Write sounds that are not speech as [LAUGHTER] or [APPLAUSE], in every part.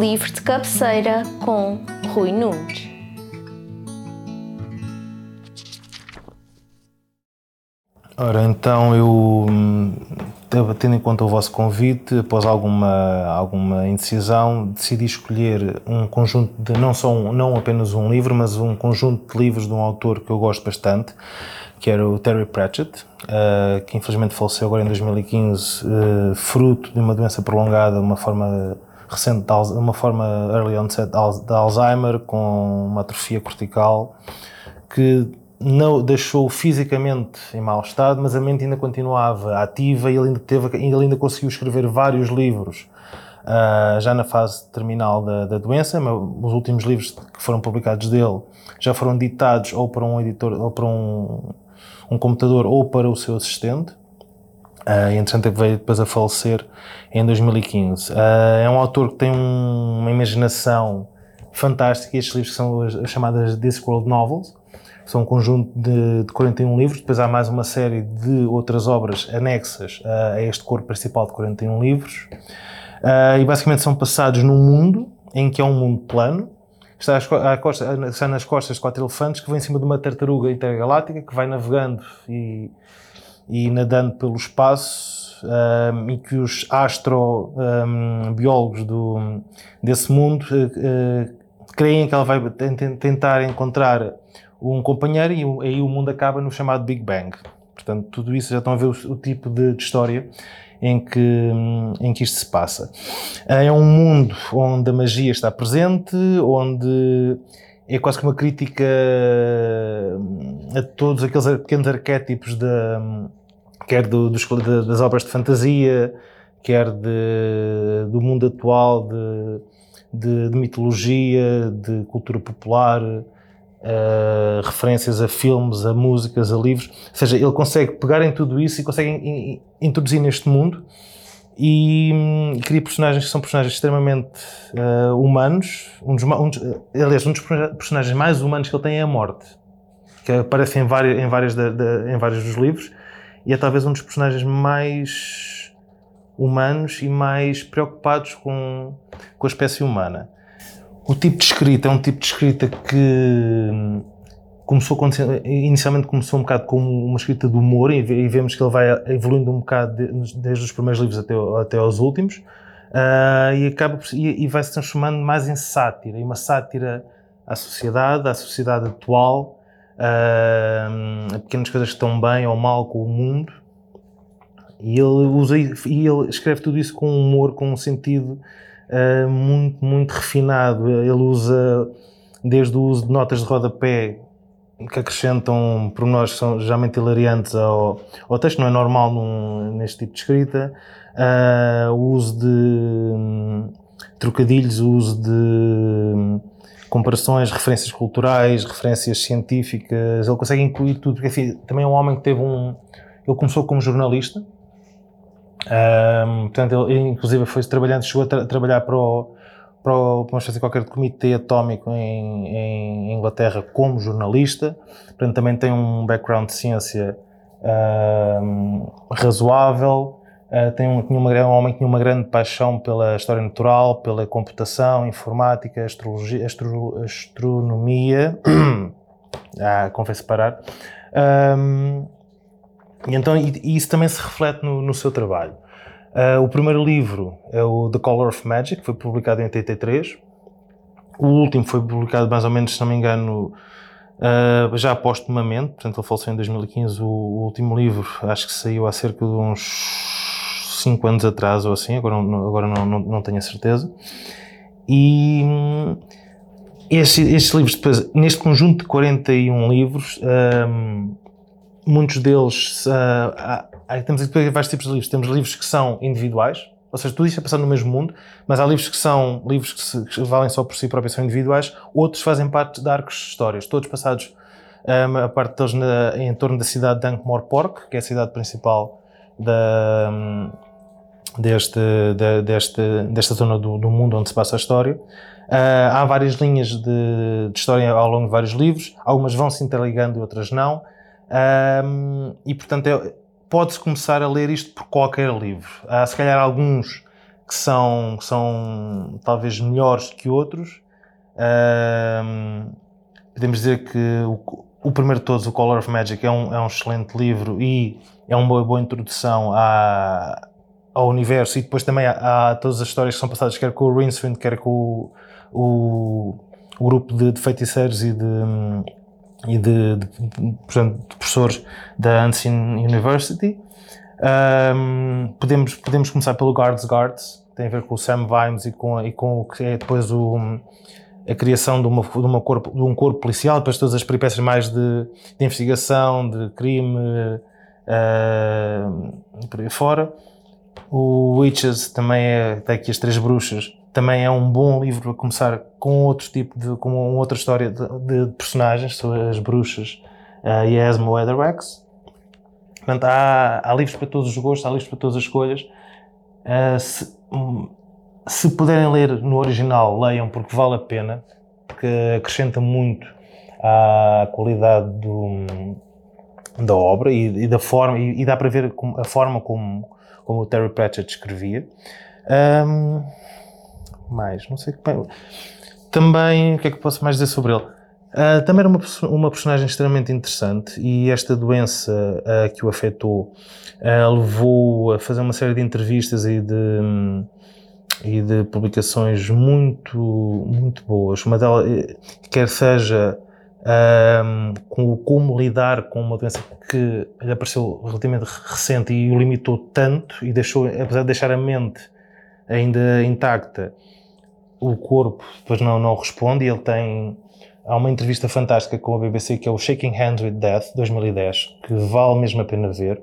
livro de cabeceira com Rui Nunes. Ora, então eu, hum, tendo em conta o vosso convite, após alguma, alguma indecisão, decidi escolher um conjunto de, não, só um, não apenas um livro, mas um conjunto de livros de um autor que eu gosto bastante, que era o Terry Pratchett, uh, que infelizmente faleceu agora em 2015, uh, eh, fruto de uma doença prolongada, uma forma recente, de, uma forma early onset de Alzheimer, com uma atrofia cortical, que não deixou fisicamente em mau estado, mas a mente ainda continuava ativa e ele ainda, teve, ele ainda conseguiu escrever vários livros uh, já na fase terminal da, da doença. Os últimos livros que foram publicados dele já foram ditados ou para um editor ou para um, um computador ou para o seu assistente. Uh, entretanto, veio depois a falecer em 2015. Uh, é um autor que tem um, uma imaginação fantástica. Estes livros são as, as chamadas Discworld Novels são um conjunto de, de 41 livros, depois há mais uma série de outras obras anexas a, a este corpo principal de 41 livros. Uh, e basicamente são passados num mundo em que é um mundo plano, está, às costas, está nas costas de quatro elefantes que vem em cima de uma tartaruga intergaláctica que vai navegando e, e nadando pelo espaço um, e que os astrobiólogos um, desse mundo uh, creem que ela vai tentar encontrar um companheiro e aí o mundo acaba no chamado Big Bang. Portanto, tudo isso já estão a ver o, o tipo de, de, história em que, em que isto se passa. É um mundo onde a magia está presente, onde é quase que uma crítica a todos aqueles pequenos arquétipos de, quer do, dos, das obras de fantasia, quer de, do mundo atual, de, de, de mitologia, de cultura popular, uh, referências a filmes, a músicas, a livros. Ou seja, ele consegue pegar em tudo isso e consegue in, in, introduzir neste mundo e, um, cria personagens que são personagens extremamente uh, humanos. Um dos, um dos, aliás, um dos personagens mais humanos que ele tem é a morte, que aparece em, várias, em, várias em vários dos livros e é talvez um dos personagens mais humanos e mais preocupados com, com a espécie humana. O tipo de escrita é um tipo de escrita que hum, começou inicialmente começou um bocado como uma escrita de humor e vemos que ele vai evoluindo um bocado desde os primeiros livros até, até aos últimos uh, e acaba e, vai se transformando mais em sátira, em uma sátira à sociedade, à sociedade atual, uh, a pequenas coisas que estão bem ou mal com o mundo e ele usa e ele escreve tudo isso com humor, com um sentido uh, muito, muito refinado. Ele usa desde o uso de notas de rodapé que acrescentam pormenores que são geralmente hilariantes ao, ao texto, não é normal num, neste tipo de escrita. Uh, o uso de um, trocadilhos, o uso de um, comparações, referências culturais, referências científicas, ele consegue incluir tudo, porque enfim, também é um homem que teve um. Ele começou como jornalista, um, portanto, ele inclusive foi trabalhando, chegou a tra trabalhar para o, para, para uma qualquer comitê atómico em, em, Inglaterra como jornalista, portanto também tem um background de ciência um, razoável, uh, tem um, tinha uma, um homem que tinha uma grande paixão pela história natural, pela computação, informática, astrologia, astro, astronomia, [COUGHS] ah, convém separar, um, e, então, e, e isso também se reflete no, no seu trabalho. Uh, o primeiro livro é o The Color of Magic, que foi publicado em 83. O último foi publicado mais ou menos, se não me engano, uh, já postumamente, portanto ele faleceu em 2015. O, o, último livro acho que saiu há cerca de uns 5 anos atrás ou assim, agora, agora não, não, não tenho a certeza. E hum, estes, livros, depois, neste conjunto de 41 livros, um, muitos deles. Uh, há, temos aqui vários tipos de livros. Temos livros que são individuais, ou seja, tudo isto é passado no mesmo mundo, mas há livros que são livros que, se, que valem só por si próprios, são individuais, outros fazem parte de arcos de histórias, todos passados, um, a parte deles na, em torno da cidade de Ankh-Morpork, que é a cidade principal da, um, deste, de, deste, desta zona do, do, mundo onde se passa a história. Uh, há várias linhas de, de, história ao longo de vários livros, algumas vão se interligando e outras não. Um, e portanto, é, pode-se começar a ler isto por qualquer livro. Há se calhar alguns que são, que são talvez melhores que outros. Um, podemos dizer que o, o, primeiro de todos, o Color of Magic, é um, é um excelente livro e é uma boa, introdução à, ao universo e depois também há, todas as histórias que são passadas, quer com o Rincewind, quer com o, o, o grupo de, de, feiticeiros e de, e de, de, portanto, de professores da Unseen University. Um, podemos, podemos começar pelo Guards Guards, tem a ver com o Sam Vimes e com, e com o que é depois o, a criação de, uma, de, uma corpo, de um corpo policial, depois todas as peripécias mais de, de investigação, de crime, uh, por aí fora. O Witches também é, tem aqui as Três Bruxas, também é um bom livro para começar com outro tipo de, com outra história de, de personagens, sobre as bruxas uh, e a Esma Weatherwax. Portanto, há, há, livros para todos os gostos, há livros para todas as escolhas. Uh, se, um, se puderem ler no original, leiam porque vale a pena, porque acrescenta muito à qualidade do, da obra e, e da forma, e, e, dá para ver a forma como, como o Terry Pratchett escrevia. Um, mais, não sei que. Também, o que é que posso mais dizer sobre ele? Uh, também era uma, uma personagem extremamente interessante e esta doença uh, que o afetou uh, levou a fazer uma série de entrevistas e de, um, e de publicações muito, muito boas. Uma delas, eh, quer seja um, com como lidar com uma doença que lhe apareceu relativamente recente e o limitou tanto e deixou, apesar de deixar a mente ainda intacta, o corpo depois não, não responde e ele tem há uma entrevista fantástica com a BBC que é o Shaking Hands with Death 2010 que vale mesmo a pena ver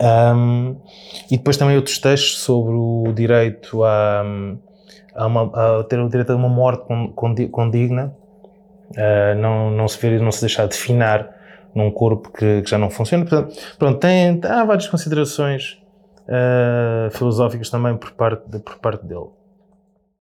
um, e depois também outros textos sobre o direito a, a, uma, a ter o direito a uma morte condigna uh, não, não se ver não se deixar de finar num corpo que, que já não funciona. Portanto, pronto, tem, há várias considerações uh, filosóficas também por parte, de, por parte dele.